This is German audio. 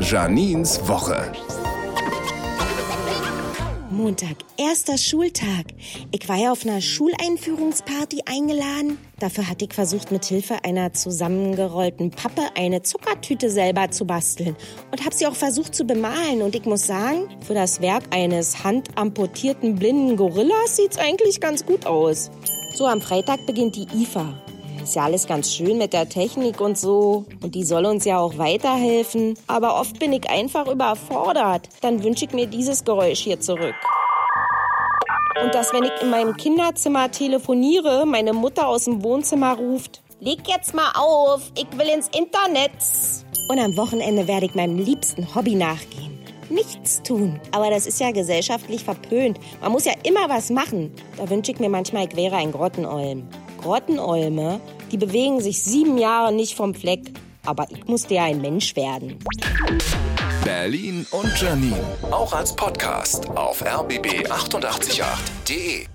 Janins Woche. Montag, erster Schultag. Ich war ja auf einer Schuleinführungsparty eingeladen. Dafür hatte ich versucht, mit Hilfe einer zusammengerollten Pappe eine Zuckertüte selber zu basteln und habe sie auch versucht zu bemalen. Und ich muss sagen, für das Werk eines handamputierten blinden Gorillas sieht's eigentlich ganz gut aus. So, am Freitag beginnt die IFA. Ist ja alles ganz schön mit der Technik und so. Und die soll uns ja auch weiterhelfen. Aber oft bin ich einfach überfordert. Dann wünsche ich mir dieses Geräusch hier zurück. Und dass, wenn ich in meinem Kinderzimmer telefoniere, meine Mutter aus dem Wohnzimmer ruft, leg jetzt mal auf, ich will ins Internet. Und am Wochenende werde ich meinem liebsten Hobby nachgehen. Nichts tun. Aber das ist ja gesellschaftlich verpönt. Man muss ja immer was machen. Da wünsche ich mir manchmal, ich wäre ein Grottenolm. Grottenolme, die bewegen sich sieben Jahre nicht vom Fleck. Aber ich musste ja ein Mensch werden. Berlin und Janine. Auch als Podcast auf rbb888.de.